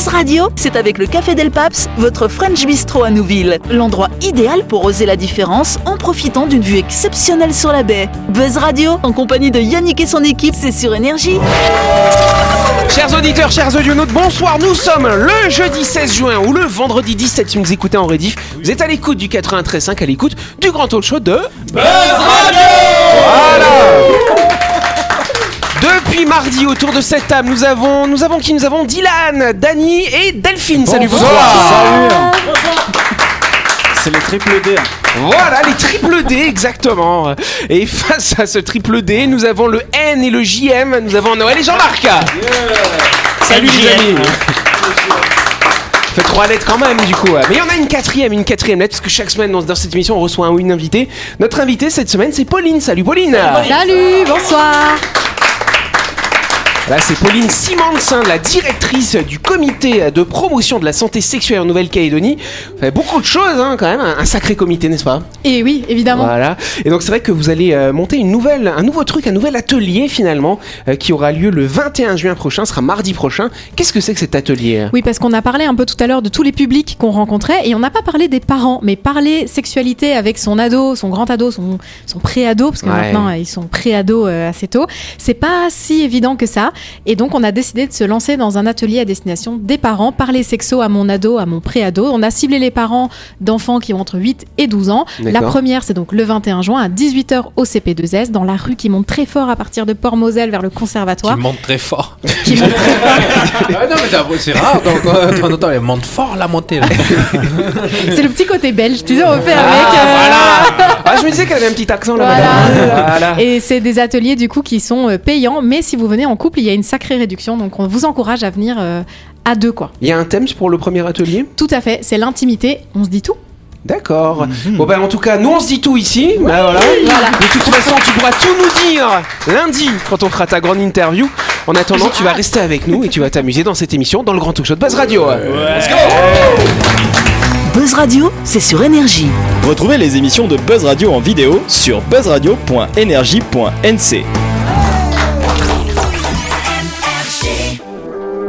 Buzz Radio, c'est avec le Café Del Paps, votre French Bistro à Nouville. L'endroit idéal pour oser la différence en profitant d'une vue exceptionnelle sur la baie. Buzz Radio, en compagnie de Yannick et son équipe, c'est sur Énergie. Chers auditeurs, chers audionautes, bonsoir. Nous sommes le jeudi 16 juin ou le vendredi 17 si vous écoutez en rediff. Vous êtes à l'écoute du 93.5, à l'écoute du grand talk show de Buzz Radio Voilà depuis mardi, autour de cette table, nous avons, nous avons qui? Nous avons Dylan, Dany et Delphine. Salut, bonsoir. C'est le triple D. Voilà, les triple D, exactement. Et face à ce triple D, nous avons le N et le JM. Nous avons Noël et Jean-Marc. Salut les amis. Fait trois lettres quand même du coup. Mais il y en a une quatrième, une quatrième lettre parce que chaque semaine dans, dans cette émission on reçoit un ou une invitée. Notre invitée cette semaine c'est Pauline. Salut Pauline. Salut, bonsoir. Là, c'est Pauline Simonsin, la directrice du comité de promotion de la santé sexuelle en Nouvelle-Calédonie. Beaucoup de choses, hein, quand même. Un sacré comité, n'est-ce pas? Et oui, évidemment. Voilà. Et donc, c'est vrai que vous allez euh, monter une nouvelle, un nouveau truc, un nouvel atelier, finalement, euh, qui aura lieu le 21 juin prochain, ce sera mardi prochain. Qu'est-ce que c'est que cet atelier? Oui, parce qu'on a parlé un peu tout à l'heure de tous les publics qu'on rencontrait et on n'a pas parlé des parents, mais parler sexualité avec son ado, son grand ado, son, son pré-ado, parce que Ouais. maintenant euh, ils sont pré-ados euh, assez tôt, c'est pas si évident que ça. Et donc on a décidé de se lancer dans un atelier à destination des parents, parler sexo à mon ado, à mon pré-ado. On a ciblé les parents d'enfants qui ont entre 8 et 12 ans. La première, c'est donc le 21 juin à 18h au CP2S, dans la rue qui monte très fort à partir de Port-Moselle vers le conservatoire. Qui monte très fort. Qui monte très fort. Ah non, mais c'est- rare. Donc, euh, temps elle monte fort la montée. C'est le petit côté belge, tu sais, on fait avec. Ah, euh, voilà Ah, je me disais qu'elle avait un petit accent là Voilà. Voilà. Et c'est des ateliers du coup qui sont euh, payants, mais si vous venez en couple, il y a une sacrée réduction, donc on vous encourage à venir euh, à deux quoi. Il y a un thème pour le premier atelier? Tout à fait, c'est l'intimité, on se dit tout. D'accord. Bon ben en tout cas, nous on se dit tout ici. Ben, voilà. De toute façon, tu pourras tout nous dire lundi quand on fera ta grande interview. En attendant, tu vas rester avec nous et tu vas t'amuser dans cette émission dans le grand talk show de Buzz Radio. Buzz Radio, c'est sur Énergie. Retrouvez les émissions de Buzz Radio en vidéo sur buzzradio.energie.nc.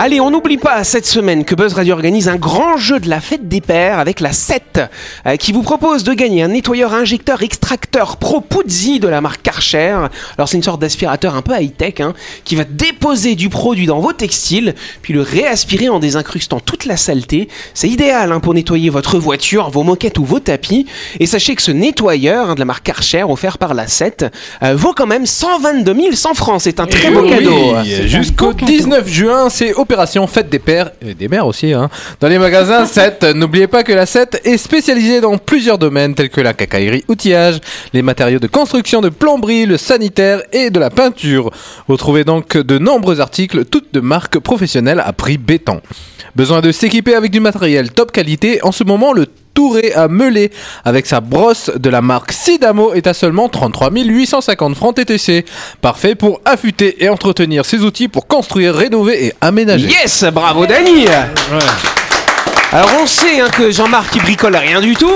Allez, on n'oublie pas cette semaine que Buzz Radio organise un grand jeu de la fête des pères avec la 7 euh, qui vous propose de gagner un nettoyeur injecteur extracteur Pro Puzzi de la marque Karcher. Alors c'est une sorte d'aspirateur un peu high-tech hein, qui va déposer du produit dans vos textiles puis le réaspirer en désincrustant toute la saleté. C'est idéal hein, pour nettoyer votre voiture, vos moquettes ou vos tapis. Et sachez que ce nettoyeur hein, de la marque Karcher offert par la 7 euh, vaut quand même 122 100 francs. C'est un très beau Oui, cadeau. Jusqu'au 19 juin, c'est Opération des Pères et des Mères aussi. Hein. Dans les magasins 7, n'oubliez pas que la 7 est spécialisée dans plusieurs domaines tels que la cacaillerie, outillage, les matériaux de construction, de plomberie, le sanitaire et de la peinture. Vous trouvez donc de nombreux articles, toutes de marques professionnelles à prix béton. Besoin de s'équiper avec du matériel top qualité En ce moment, le Touré à meuler avec sa brosse de la marque Sidamo est à seulement 33 850 francs TTC. Parfait pour affûter et entretenir ses outils pour construire, rénover et aménager. Yes, bravo Dany Alors on sait hein, que Jean-Marc il bricole rien du tout.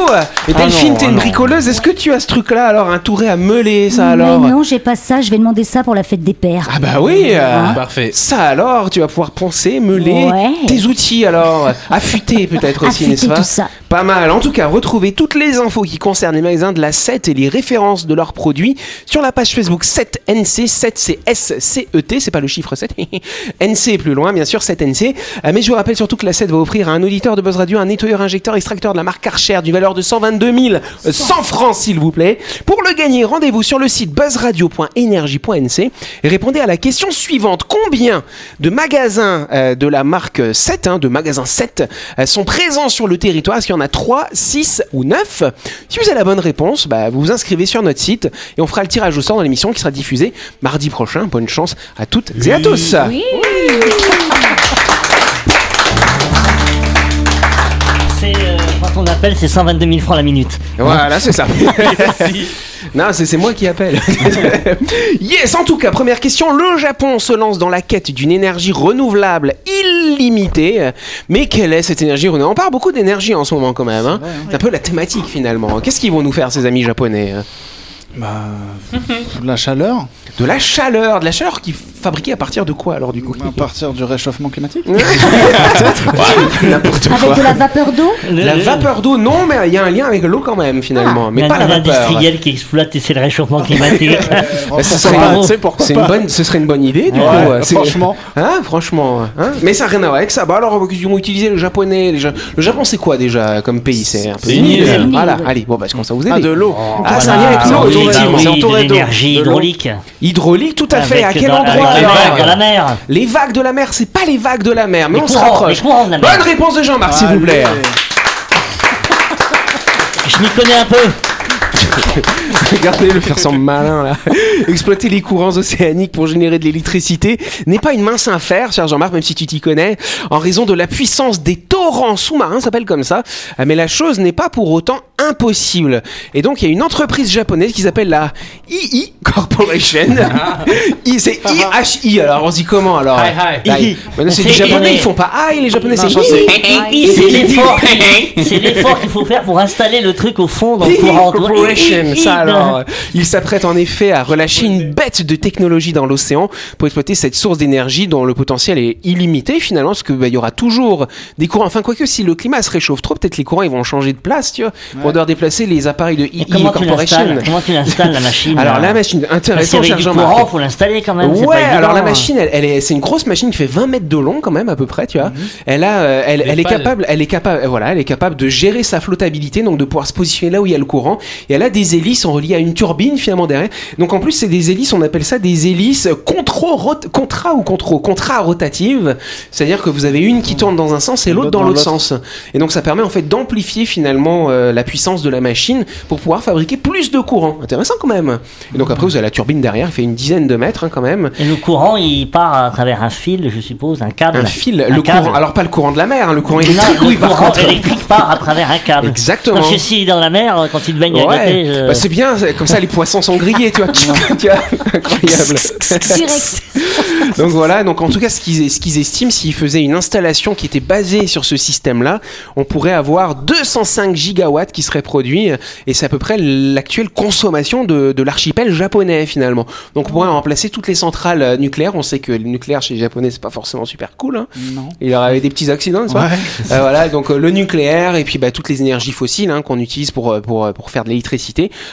Et Delphine, non, t'es ah une non. bricoleuse. Est-ce que tu as ce truc-là alors un touré à meuler ça alors Mais non, j'ai pas ça. Je vais demander ça pour la fête des pères. Ah bah oui. euh, Parfait. Ça alors, tu vas pouvoir poncer, meuler Ouais. tes outils alors, affûter peut-être aussi, n'est-ce pas tout ça. Pas mal. En tout cas, retrouvez toutes les infos qui concernent les magasins de la 7 et les références de leurs produits sur la page Facebook 7NC. 7 c'est S-C-E-T, c'est pas le chiffre 7. NC plus loin, bien sûr, 7NC. Euh, mais je vous rappelle surtout que la 7 va offrir à un auditeur de Buzz Radio un nettoyeur injecteur extracteur de la marque Karcher d'une valeur de 122 000 euh, 100 francs, s'il vous plaît. Pour le gagner, rendez-vous sur le site buzzradio.energie.nc et répondez à la question suivante. Combien de magasins euh, de la marque 7, hein, de magasins 7, euh, sont présents sur le territoire? Est-ce qu'il y en a 3, 6 ou 9 Si vous avez la bonne réponse, bah, vous vous inscrivez sur notre site et on fera le tirage au sort dans l'émission qui sera diffusée mardi prochain. Bonne chance à toutes et à tous. Euh, quand on appelle, c'est 122 000 francs la minute. Voilà, c'est ça. non, c'est c'est moi qui appelle. yes, en tout cas, première question. Le Japon se lance dans la quête d'une énergie renouvelable illimitée. Mais quelle est cette énergie renouvelable? On parle beaucoup d'énergie en ce moment quand même. hein. C'est un peu la thématique finalement. Qu'est-ce qu'ils vont nous faire ces amis japonais Bah, la chaleur. de la chaleur, de la chaleur qui est fabriquée à partir de quoi alors du coup? À partir du réchauffement climatique? N'importe Avec quoi. de la vapeur d'eau? La vapeur d'eau, non, mais il y a un lien avec l'eau quand même finalement, mais Il y a pas la vapeur. industriel qui exploite et c'est le réchauffement climatique. Bah, ce, serait, une bonne, ce serait une bonne idée du Ouais, coup. c'est- franchement. Hein, franchement. Hein mais ça n'a rien à voir avec ça. Bah alors, ils ont utilisé le japonais. les Ja- Le Japon, c'est quoi déjà comme pays? C'est un peu Voilà, allez, bon, bah, je commence à vous aider? Ah, de l'eau. Ah, c'est un lien avec l'eau, effectivement. C'est entouré de d'eau. hydraulique. Hydraulique, tout à fait. Avec à quel endroit? avec les vagues dans la mer. Les vagues de la mer, c'est pas les vagues de la mer, mais Les on se rapproche. les courants de la mer. Bonne réponse de Jean-Marc, s'il vous plaît. Je m'y connais un peu. Regardez le faire semble malin là. Exploiter les courants océaniques pour générer de l'électricité n'est pas une mince affaire, cher Jean-Marc, même si tu t'y connais, en raison de la puissance des torrents sous-marins, ça s'appelle comme ça. Euh, Mais la chose n'est pas pour autant impossible. Et donc il y a une entreprise japonaise qui s'appelle la II Corporation. I, c'est IHI. Alors on se dit comment alors? Hi, hi. Hi. C'est les japonais, ils font pas I, les japonais c'est Hi. C'est l'effort qu'il faut faire pour installer le truc au fond dans le Hi courant. Ça alors. euh, Il s'apprête en effet à relâcher une bête de technologie dans l'océan pour exploiter cette source d'énergie dont le potentiel est illimité finalement, parce que bah, il y aura toujours des courants. Enfin, quoique si le climat se réchauffe trop, peut-être les courants ils vont changer de place, tu vois, pour devoir déplacer les appareils de tu Corporation. l'installes? Comment tu l'installes la machine Alors la machine, intéressant, cher Jean-Marc. faut l'installer quand même. c'est Ouais, pas évident, alors la machine, elle, elle est, c'est une grosse machine qui fait 20 mètres de long quand même à peu près, tu vois. Mhm. Elle a, euh, elle, elle est capable, elle est capable, voilà, elle est capable de gérer sa flottabilité, donc de pouvoir se positionner là où il y a le courant. Et elle a des hélices en reliées à une turbine finalement derrière. Donc en plus c'est des hélices, on appelle ça des hélices contra ou contro contra rotatives. C'est-à-dire que vous avez une qui tourne dans un sens et l'autre dans l'autre sens. Et donc ça permet en fait d'amplifier finalement euh, la puissance de la machine pour pouvoir fabriquer plus de courant. Intéressant quand même. Et donc après vous avez la turbine derrière, elle fait une dizaine de mètres hein, quand même. Et le courant, il part à travers un fil, je suppose, un câble. Un fil, Un le câble. courant. Alors pas le courant de la mer, hein, le courant Non, électrique, le oui par courant contre. électrique part à travers un câble. Exactement. Parce que est dans la mer, quand il baigne à Ouais, côté, je- bah, c'est bien, comme ça les poissons sont grillés, tu vois. incroyable. Direct. donc voilà, donc en tout cas, ce qu'ils ce qu'ils estiment, s'ils faisaient une installation qui était basée sur ce système-là, on pourrait avoir 205 gigawatts qui seraient produits, et c'est à peu près l'actuelle consommation de, de l'archipel japonais finalement. Donc on pourrait remplacer toutes les centrales euh, nucléaires. On sait que le nucléaire chez les japonais, c'est pas forcément super cool. Hein. Non. Il y aurait des petits accidents, n'est-ce pas? Euh, Voilà, donc euh, le nucléaire et puis bah, toutes les énergies fossiles hein, qu'on utilise pour, euh, pour, euh, pour faire de l'électricité.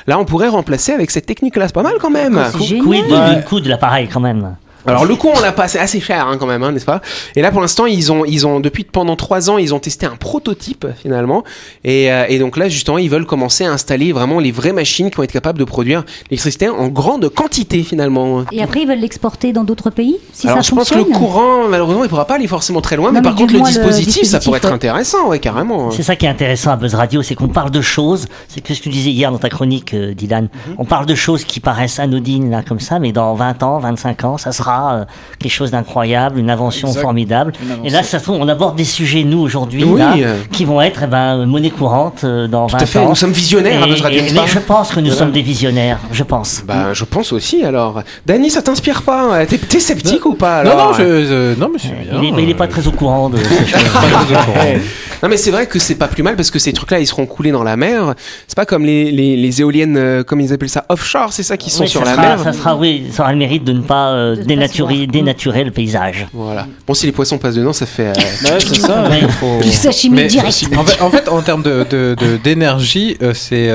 Là, on pourrait remplacer avec cette technique-là. C'est pas mal quand même. C'est Quid du coût de l'appareil quand même Alors le coût, on l'a pas, c'est assez cher hein, quand même, hein, n'est-ce pas? Et là, pour l'instant, ils ont, ils ont depuis pendant trois ans, ils ont testé un prototype finalement, et, euh, et donc là, justement, ils veulent commencer à installer vraiment les vraies machines qui vont être capables de produire l'électricité en grande quantité finalement. Et après, ils veulent l'exporter dans d'autres pays si Alors ça je pense que le courant, malheureusement, il pourra pas aller forcément très loin, Non, mais mais par contre, le dispositif, ça pourrait être intéressant, ouais, carrément. C'est ça qui est intéressant à Buzz Radio, c'est qu'on parle de choses, c'est que ce que tu disais hier dans ta chronique, euh, Dylan, Mhm. on parle de choses qui paraissent anodines là comme ça, mais dans 20 ans, 25 ans, ça sera euh, quelque chose d'incroyable, une invention Exact. formidable. Une invention. Et là, ça se trouve, on aborde des sujets, nous, aujourd'hui, Oui, euh. qui vont être eh ben, monnaie courante euh, dans Tout 20 à fait, ans. nous sommes visionnaires à Et- Buzz Radio, et- mais je pense que nous Voilà. sommes des visionnaires, je pense. Bah, je pense aussi alors. Dany, ça t'inspire pas hein? T'es t'es sceptique ou pas Non, alors? non, je, non, mais c'est bien. il, est, mais il est pas très au courant de ces choses. Non mais c'est vrai que c'est pas plus mal parce que ces trucs-là ils seront coulés dans la mer. C'est pas comme les, les, les éoliennes, euh, comme ils appellent ça, offshore, c'est ça qui sont Oui, sur la sera, mer. Ça sera, oui, ça aura le mérite de ne pas euh, De dénaturer, dénaturer le paysage. Voilà. Bon si les poissons passent dedans, ça fait. euh, Ouais, c'est ça. Ouais, il faut- Du sashimi Mais direct. en fait, en, fait, en termes de, de- de- d'énergie, euh, c'est,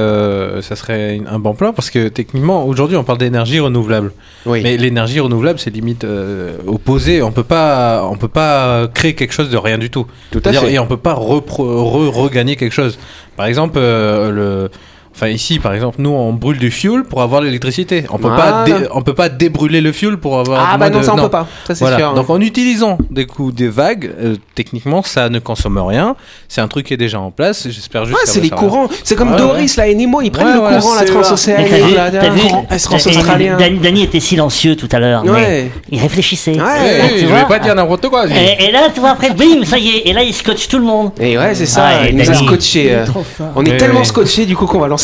ça serait un bon plan parce que techniquement, aujourd'hui, on parle d'énergie renouvelable. Oui. Mais l'énergie renouvelable, c'est limite euh, opposé. On peut pas, on peut pas créer quelque chose de rien du tout. Tout à fait. Et on peut pas regagner quelque chose. Par exemple, euh, le Enfin ici, par exemple, nous on brûle du fuel pour avoir l'électricité. On peut pas, on peut pas débrûler le fuel pour avoir. Ah bah non, de- ça on peut pas. Ça c'est Voilà. sûr. Donc en utilisant des coups des vagues, euh, techniquement ça ne consomme rien. C'est un truc qui est déjà en place. J'espère juste. Ouais, ça c'est les courants. C'est comme Ouais, Doris là et Nemo, ils prennent Ouais, le ouais, courant, la transocéanique, vu, là, t'as vu, courant t'as- trans-australien. Dan- Danny était silencieux tout à l'heure, mais Ouais. il réfléchissait. Ouais. Ouais, Tu je vais pas dire n'importe quoi. Et, là, tu vois, après, bim, ça y est, et là, il scotche tout le monde. Et ouais, c'est ça. Ouais, il nous a scotché. euh. On est Ouais, tellement ouais. scotché du coup qu'on va lancer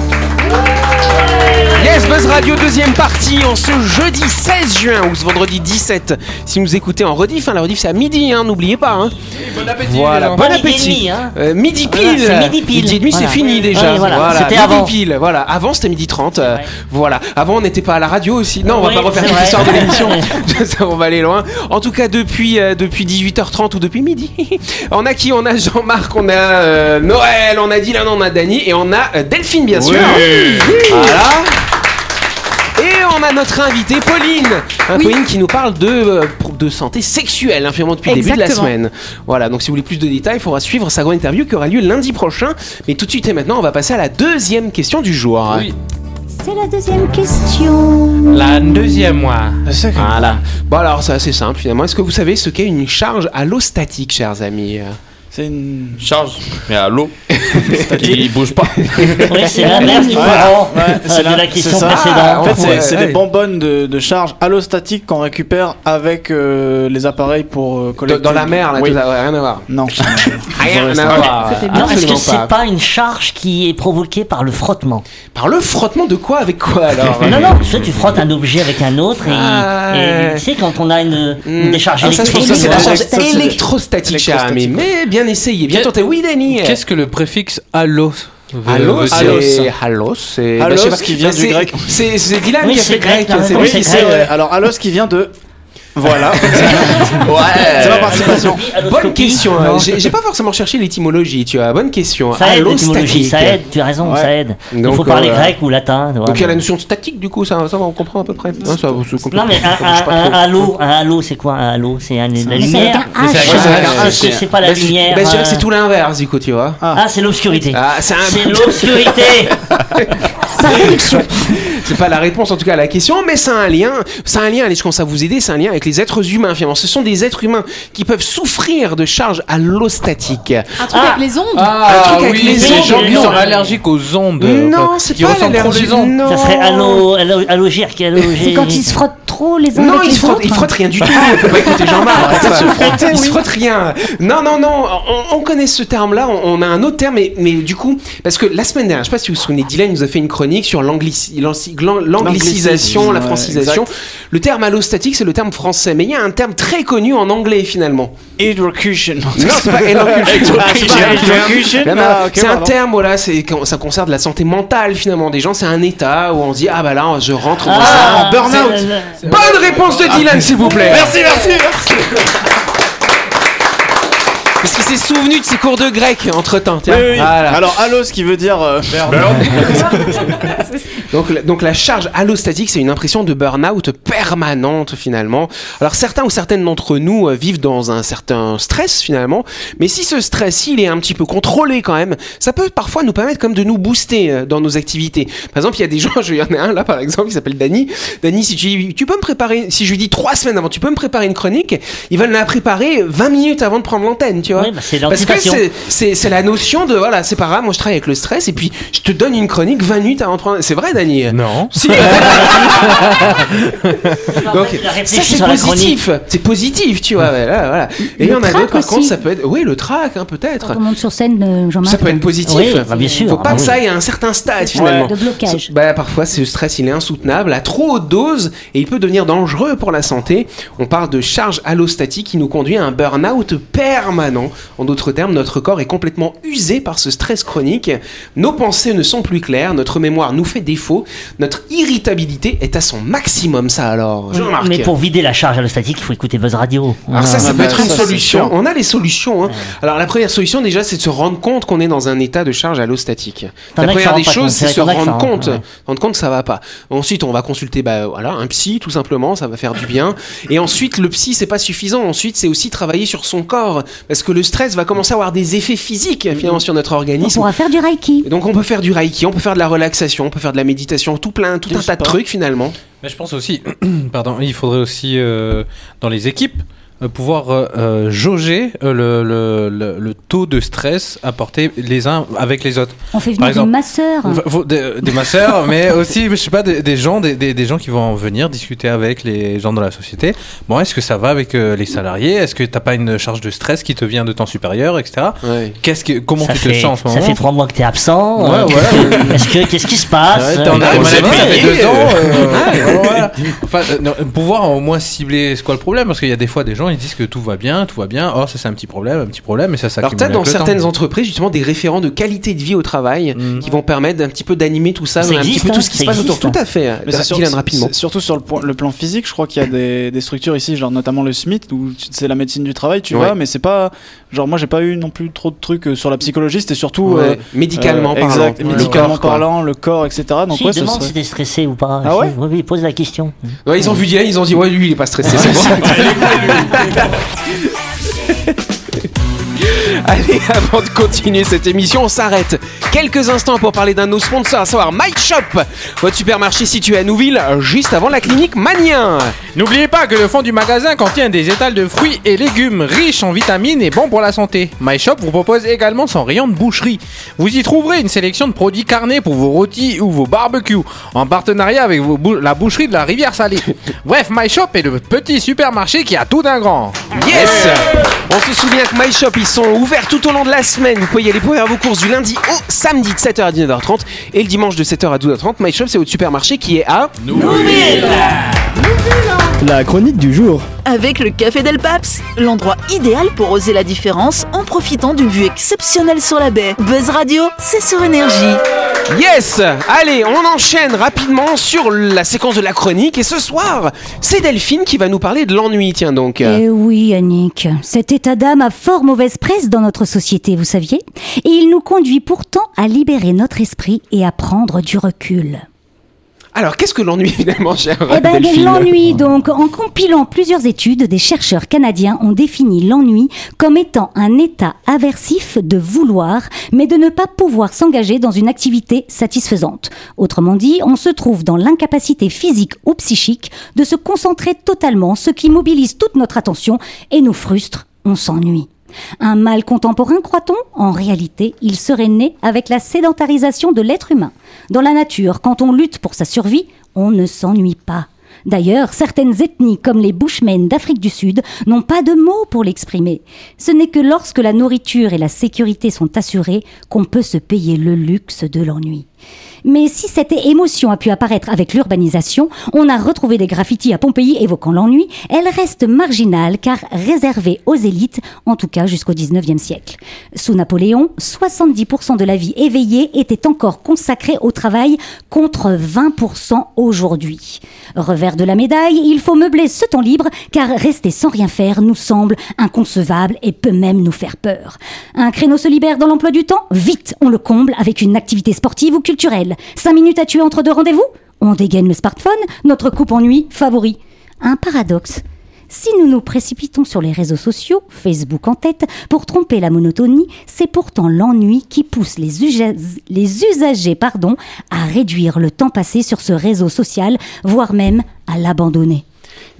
Buzz Radio, deuxième partie, en ce jeudi 16 juin ou ce vendredi 17. Si vous écoutez en rediff, hein, la rediff c'est à midi, hein, n'oubliez pas. Hein. Bon appétit. Voilà, bon Midi et appétit. demi, hein. Euh, midi pile. midi pile. et demi, c'est fini déjà. Oui, voilà. C'était midi avant. pile. Voilà, avant c'était midi 30. euh, Ouais. Voilà, avant on n'était pas à la radio aussi. Non, on Oui, va pas refaire toute l'histoire de l'émission. On va aller loin. En tout cas, depuis euh, depuis 18h30 ou depuis midi, on a qui? On a Jean-Marc, on a euh, Noël, on a Dylan, on a Dany et on a Delphine bien sûr. Voilà. On a notre invitée Pauline, Hein, Pauline qui nous parle de, euh, de santé sexuelle, hein, finalement depuis le début de la semaine. Voilà, donc si vous voulez plus de détails, il faudra suivre sa grande interview qui aura lieu lundi prochain. Mais tout de suite et maintenant, on va passer à la deuxième question du jour. Oui. C'est la deuxième question. La deuxième, moi. Voilà. Bon alors c'est assez simple finalement. Est-ce que vous savez ce qu'est une charge allostatique, chers amis? C'est une. Charge, mais à l'eau. Il bouge pas. Oui, c'est la même du courant euh, c'est la- question ça. précédente. En fait, c'est Ouais, c'est ouais. des bonbonnes de, de charge allostatique qu'on récupère avec euh, les appareils pour euh, Dans- collecter. Dans la mer, là, Oui. tout ça, ouais, rien à voir. Non. Rien à voir. Alors, est-ce que c'est pas. une charge qui est provoquée par le frottement Par le frottement de quoi avec quoi alors Non, non, tu sais, tu frottes un objet avec un autre et, Ah, et tu sais, quand on a une, une décharge Ah, ça, je électrique, pense que c'est la charge électrostatique. Mais bien essayé, bien Qu'est- tenté. Oui, Dany. Qu'est-ce que le préfixe allo Allo, c'est c'est Hallos, bah, sais pas, qui vient du c'est- grec. C'est c'est Dylan qui a c'est fait grec. C'est c'est. C'est. Alors, allos qui vient de. Voilà. C'est ma participation. Bonne question. euh, J'ai j'ai pas forcément cherché l'étymologie, tu vois. Bonne question. Ça aide l'étymologie, Allostatique. ça aide, tu as raison, Ouais. ça aide. Il Donc, faut parler euh, grec ou latin. Donc il y a la notion de statique du coup, ça, ça on comprend à peu près. Hein, ça. Non mais un, Ça bouge pas un, trop. un halo, un halo, c'est quoi un halo? C'est un- la lumière? Mais c'est H. avec un Ah, H, est-ce que c'est pas la Bah, je- lumière bah, je dirais que euh, c'est tout l'inverse du coup, tu vois. Ah, c'est l'obscurité. Ah, c'est un- C'est l'obscurité. C'est pas la réponse en tout cas à la question, mais c'est un lien. C'est un lien, allez, je commence à vous aider, c'est un lien avec les êtres humains finalement. Ce sont des êtres humains qui peuvent souffrir de charges allostatiques. Un truc Ah. avec les ondes Ah, Un truc avec oui, les les ondes, gens qui non. sont allergiques aux ondes. Non, enfin, c'est pas l'allergie. Non. Ça serait allo, allo, allogère qui C'est quand ils se frottent trop les uns Non, avec il les se frotte, autres. il frotte rien du tout. Faut pas écouter Jean-Marc. il se frotte rien. Non, non, non. On, on connaît ce terme-là. On, on a un autre terme, mais, mais du coup, parce que la semaine dernière, je sais pas si vous vous souvenez, Dylan nous a fait une chronique sur l'anglici- l'anci- glan- l'anglicisation, la Ouais, francisation. Le terme allostatique, c'est le terme français, mais il y a un terme très connu en anglais finalement. Hydrocution. Non, c'est pas c'est hydrocution. Un terme, voilà, ça concerne la santé mentale finalement des gens. C'est un état où on se dit ah bah là je rentre dans. Ah, en burn-out. Bonne réponse de Dylan, s'il vous plaît. Merci, merci, merci. Parce qu'il s'est souvenu de ses cours de grec entre temps. Oui, oui. Voilà. Alors, allos qui veut dire. euh, Donc, la- donc la charge allostatique, c'est une impression de burn-out permanente finalement. Alors certains ou certaines d'entre nous euh, vivent dans un certain stress finalement, mais si ce stress il est un petit peu contrôlé quand même, ça peut parfois nous permettre comme de nous booster euh, dans nos activités. Par exemple, il y a des gens, je- il y en a un là par exemple qui s'appelle Dany. Dany, si tu, dis, tu peux me préparer, si je lui dis trois semaines avant, tu peux me préparer une chronique, il va me la préparer 20 minutes avant de prendre l'antenne, tu vois. Oui, bah, c'est Parce que c'est c'est la notion de voilà, c'est pas grave, moi je travaille avec le stress et puis je te donne une chronique 20 minutes avant de prendre. C'est vrai, Dany Non. Si. Donc ça c'est positif, c'est positif, tu vois. Voilà, voilà. Et il y en a d'autres par contre, ça peut être, oui, le trac, hein, peut-être. Quand on monte sur scène, euh, Jean-Marc. Ça peut être positif. Oui, bah, bien sûr. Faut pas Ah que oui. ça aille à un certain stade finalement. De blocage. Bah, parfois, ce stress, il est insoutenable à trop haute dose et il peut devenir dangereux pour la santé. On parle de charge allostatique qui nous conduit à un burn-out permanent. En d'autres termes, notre corps est complètement usé par ce stress chronique. Nos pensées ne sont plus claires, notre mémoire nous fait défaut, notre irritabilité est à son maximum, ça alors. Jean-Marc. Mais pour vider la charge allostatique, il faut écouter Buzz Radio. Alors ça, ça peut être une solution. On a les solutions. hein. Alors la première solution déjà, c'est de se rendre compte qu'on est dans un état de charge allostatique. La première des choses, c'est se rendre compte, rendre compte que ça va pas. Ensuite, on va consulter, bah voilà, un psy tout simplement, ça va faire du bien. Et ensuite, le psy, c'est pas suffisant. Ensuite, c'est aussi travailler sur son corps, parce que le stress va commencer à avoir des effets physiques finalement sur notre On organisme. pourra faire du reiki. Donc on peut faire du reiki, on peut faire de la relaxation, on peut faire de la méditation, tout plein, tout Du un tas de trucs finalement. Mais je pense aussi, pardon, il faudrait aussi euh, dans les équipes pouvoir euh, euh, jauger euh, le, le, le, le taux de stress apporté les uns avec les autres. On fait Par venir exemple, des masseurs. Des, des masseurs, mais aussi, je sais pas, des, des gens, des, des, des gens qui vont venir discuter avec les gens de la société. Bon, est-ce que ça va avec euh, les salariés? Est-ce que t'as pas une charge de stress qui te vient de ton supérieur, etc. Qu'est-ce que, comment Ça tu te sens en ce ça moment? fait trois mois que t'es absent. Ouais, euh, ouais. Est-ce que qu'est-ce qui se passe? Ouais, Euh, arrêt on maladie, ça fait deux ans. euh, voilà. Enfin, euh, non, pouvoir au moins cibler c'est quoi le problème? Parce qu'il y a des fois des gens ils disent que tout va bien, tout va bien. Oh, ça c'est un petit problème, un petit problème, et ça Alors s'accumule. t'as dans certaines temps. entreprises justement des référents de qualité de vie au travail Mm. qui vont permettre d'un petit peu d'animer tout ça, Ça un existe, petit peu hein, tout ce qui ça se passe autour. existe. Tout à fait. Mais c'est sur- rapidement. surtout sur le, point- le plan physique, je crois qu'il y a des, des structures ici, genre notamment le SMIT, où c'est la médecine du travail, tu Ouais. vois, mais c'est pas. Genre, moi j'ai pas eu non plus trop de trucs euh, sur la psychologie, c'était surtout. Ouais, médicalement parlant. Exact, Ouais, le médicalement corps, quoi. parlant, le corps, etc. Donc, Si, ouais, ça demande serait- si t'es stressé ou pas. Ah ouais Oui, oui, pose la question. Ouais, ils ont vu Dylan, ils ont dit ouais lui il est pas stressé. c'est bon. Allez, avant de continuer cette émission, on s'arrête quelques instants pour parler d'un de nos sponsors, à savoir My Shop, votre supermarché situé à Nouville, juste avant la clinique Manien. N'oubliez pas que le fond du magasin contient des étals de fruits et légumes riches en vitamines et bons pour la santé. My Shop vous propose également son rayon de boucherie. Vous y trouverez une sélection de produits carnés pour vos rôtis ou vos barbecues, en partenariat avec vos bou- la boucherie de la Rivière Salée. Bref, My Shop est le petit supermarché qui a tout d'un grand. Yes On se souvient que My Shop, ils sont ouverts tout au long de la semaine. Vous pouvez y aller pour faire vos courses du lundi au samedi de 7h à 19h30 et le dimanche de 7h à 12h30. My Shop, c'est votre supermarché qui est à La chronique du jour. Avec le Café Del Paps, l'endroit idéal pour oser la différence en profitant d'une vue exceptionnelle sur la baie. Buzz Radio, c'est sur énergie. Yes Allez, on enchaîne rapidement sur la séquence de la chronique et ce soir, c'est Delphine qui va nous parler de l'ennui, tiens donc. Eh oui, Yannick, cet état d'âme a fort mauvaise presse dans notre société, vous saviez Et il nous conduit pourtant à libérer notre esprit et à prendre du recul. Alors, qu'est-ce que l'ennui finalement, cher Eh ben, l'ennui, donc, en compilant plusieurs études, des chercheurs canadiens ont défini l'ennui comme étant un état aversif de vouloir, mais de ne pas pouvoir s'engager dans une activité satisfaisante. Autrement dit, on se trouve dans l'incapacité physique ou psychique de se concentrer totalement, ce qui mobilise toute notre attention et nous frustre, on s'ennuie. Un mal contemporain, croit-on? En réalité, il serait né avec la sédentarisation de l'être humain. Dans la nature, quand on lutte pour sa survie, on ne s'ennuie pas. D'ailleurs, certaines ethnies, comme les Bushmen d'Afrique du Sud, n'ont pas de mots pour l'exprimer. Ce n'est que lorsque la nourriture et la sécurité sont assurées qu'on peut se payer le luxe de l'ennui. Mais si cette émotion a pu apparaître avec l'urbanisation, on a retrouvé des graffitis à Pompéi évoquant l'ennui, elle reste marginale car réservée aux élites, en tout cas jusqu'au 19e siècle. Sous Napoléon, 70% de la vie éveillée était encore consacrée au travail contre 20% aujourd'hui. Revers de la médaille, il faut meubler ce temps libre car rester sans rien faire nous semble inconcevable et peut même nous faire peur. Un créneau se libère dans l'emploi du temps Vite, on le comble avec une activité sportive ou culturelle. Cinq minutes à tuer entre deux rendez-vous? On dégaine le smartphone, notre coupe ennui favori. Un paradoxe. Si nous nous précipitons sur les réseaux sociaux, Facebook en tête, pour tromper la monotonie, c'est pourtant l'ennui qui pousse les, les usagers pardon, à réduire le temps passé sur ce réseau social, voire même à l'abandonner.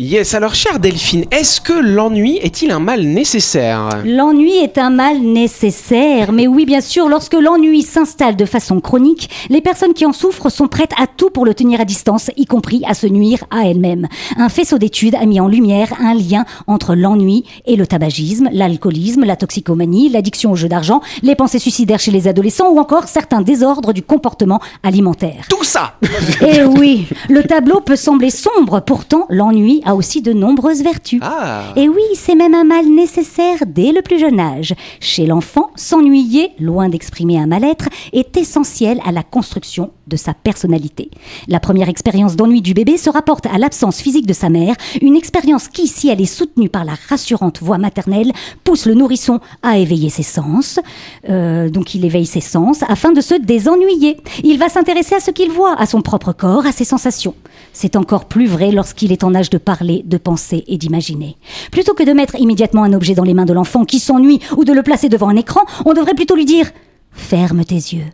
Yes, alors chère Delphine, est-ce que l'ennui est-il un mal nécessaire? L'ennui est un mal nécessaire, mais oui, bien sûr, lorsque l'ennui s'installe de façon chronique, les personnes qui en souffrent sont prêtes à tout pour le tenir à distance, y compris à se nuire à elles-mêmes. Un faisceau d'études a mis en lumière un lien entre l'ennui et le tabagisme, l'alcoolisme, la toxicomanie, l'addiction au jeu d'argent, les pensées suicidaires chez les adolescents ou encore certains désordres du comportement alimentaire. Tout ça Eh oui, le tableau peut sembler sombre, pourtant l'ennui a aussi de nombreuses vertus. Ah. Et oui, c'est même un mal nécessaire dès le plus jeune âge. Chez l'enfant, s'ennuyer, loin d'exprimer un mal-être, est essentiel à la construction de sa personnalité. La première expérience d'ennui du bébé se rapporte à l'absence physique de sa mère, une expérience qui, si elle est soutenue par la rassurante voix maternelle, pousse le nourrisson à éveiller ses sens. Euh, donc il éveille ses sens afin de se désennuyer. Il va s'intéresser à ce qu'il voit, à son propre corps, à ses sensations. C'est encore plus vrai lorsqu'il est en âge de parler, de penser et d'imaginer. Plutôt que de mettre immédiatement un objet dans les mains de l'enfant qui s'ennuie ou de le placer devant un écran, on devrait plutôt lui dire ⁇ Ferme tes yeux.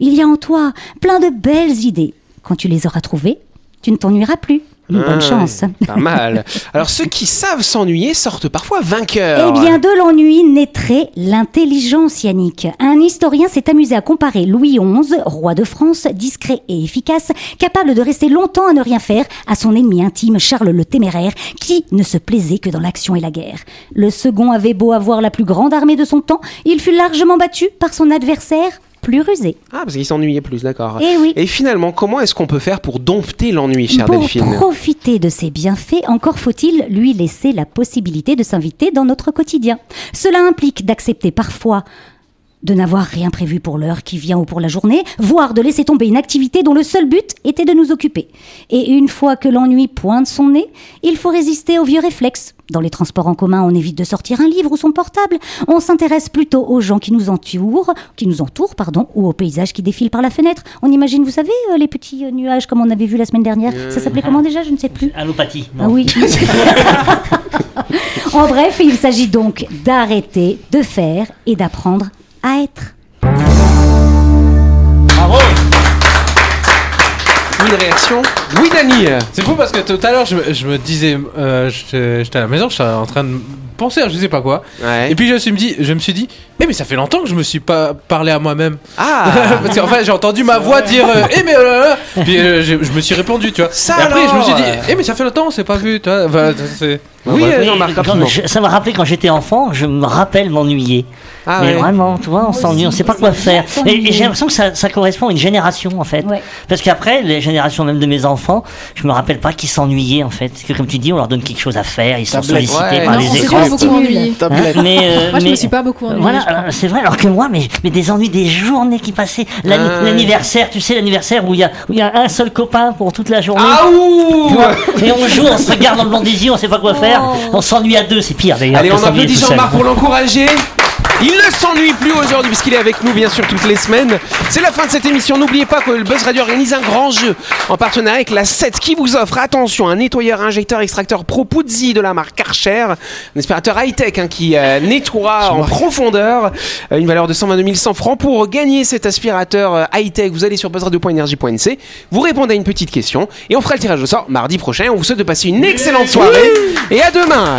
Il y a en toi plein de belles idées. Quand tu les auras trouvées, tu ne t'ennuieras plus. Bonne Ah, chance. Pas mal. Alors ceux qui savent s'ennuyer sortent parfois vainqueurs. Eh bien, de l'ennui naîtrait l'intelligence, Yannick. Un historien s'est amusé à comparer Louis XI, roi de France, discret et efficace, capable de rester longtemps à ne rien faire, à son ennemi intime Charles le Téméraire, qui ne se plaisait que dans l'action et la guerre. Le second avait beau avoir la plus grande armée de son temps, il fut largement battu par son adversaire plus rusé. Ah, parce qu'ils s'ennuyaient plus, d'accord. Eh oui. Et finalement, comment est-ce qu'on peut faire pour dompter l'ennui, chère Pour Delphine profiter de ses bienfaits, encore faut-il lui laisser la possibilité de s'inviter dans notre quotidien. Cela implique d'accepter parfois de n'avoir rien prévu pour l'heure qui vient ou pour la journée, voire de laisser tomber une activité dont le seul but était de nous occuper. Et une fois que l'ennui pointe son nez, il faut résister aux vieux réflexes. Dans les transports en commun, on évite de sortir un livre ou son portable. On s'intéresse plutôt aux gens qui nous entourent, qui nous entourent, pardon, ou aux paysages qui défilent par la fenêtre. On imagine, vous savez, euh, les petits euh, nuages comme on avait vu la semaine dernière. Ça s'appelait comment déjà? Je ne sais plus. Allopathie. Ah oui. en bref, il s'agit donc d'arrêter de faire et d'apprendre à être. Réaction Oui, Dani C'est fou parce que tout à l'heure, je, me- je me disais, euh, j'étais j'étais à la maison, j'étais en train de penser à je sais pas quoi. Ouais. Et puis je me suis dit, je me suis dit, eh mais ça fait longtemps que je me suis pas parlé à moi-même. Ah parce qu'en fait, j'ai entendu ma voix dire, euh, eh mais oh là là. Puis euh, je, je me suis répondu, tu vois. Ça et après, je me suis dit, eh mais ça fait longtemps, on s'est pas vu, tu vois. Enfin, Oui, Ouais, euh, je- ça m'a rappelé quand j'étais enfant, je me rappelle m'ennuyer. Ah mais ouais. vraiment, tu vois, on s'ennuie, on sait pas quoi faire. Et, et j'ai l'impression que ça, ça correspond à une génération en fait. Ouais. Parce qu'après, les générations même de mes enfants, je me rappelle pas qu'ils s'ennuyaient en fait. Parce que comme tu dis, on leur donne quelque chose à faire, ils sont sollicités Ouais. par Non, les écrans. Pas beaucoup ennuyé. Tablette. Mais, euh, Moi, je mais- me suis pas beaucoup ennuyée. Voilà, euh, c'est vrai. Alors que moi, mais, mais des ennuis, des journées qui passaient. Ah. L'anniversaire, tu sais, l'anniversaire où il y, a- où il y a un seul copain pour toute la journée. Ah ouh Et on joue, on se regarde dans le blanc des yeux, on sait pas quoi faire. On s'ennuie à deux, c'est pire d'ailleurs. Allez, on applaudit. Jean-Marc pour l'encourager. Il ne s'ennuie plus aujourd'hui puisqu'il est avec nous bien sûr toutes les semaines. C'est la fin de cette émission. N'oubliez pas que le Buzz Radio organise un grand jeu en partenariat avec la 7 qui vous offre, attention, un nettoyeur injecteur extracteur Pro Puzzi de la marque Karcher, un aspirateur high-tech hein, qui euh, nettoie en profondeur, euh, une valeur de 122 100 francs. Pour gagner cet aspirateur euh, high-tech, vous allez sur buzzradio.energie.nc, vous répondez à une petite question et on fera le tirage au sort mardi prochain. On vous souhaite de passer une excellente soirée et à demain.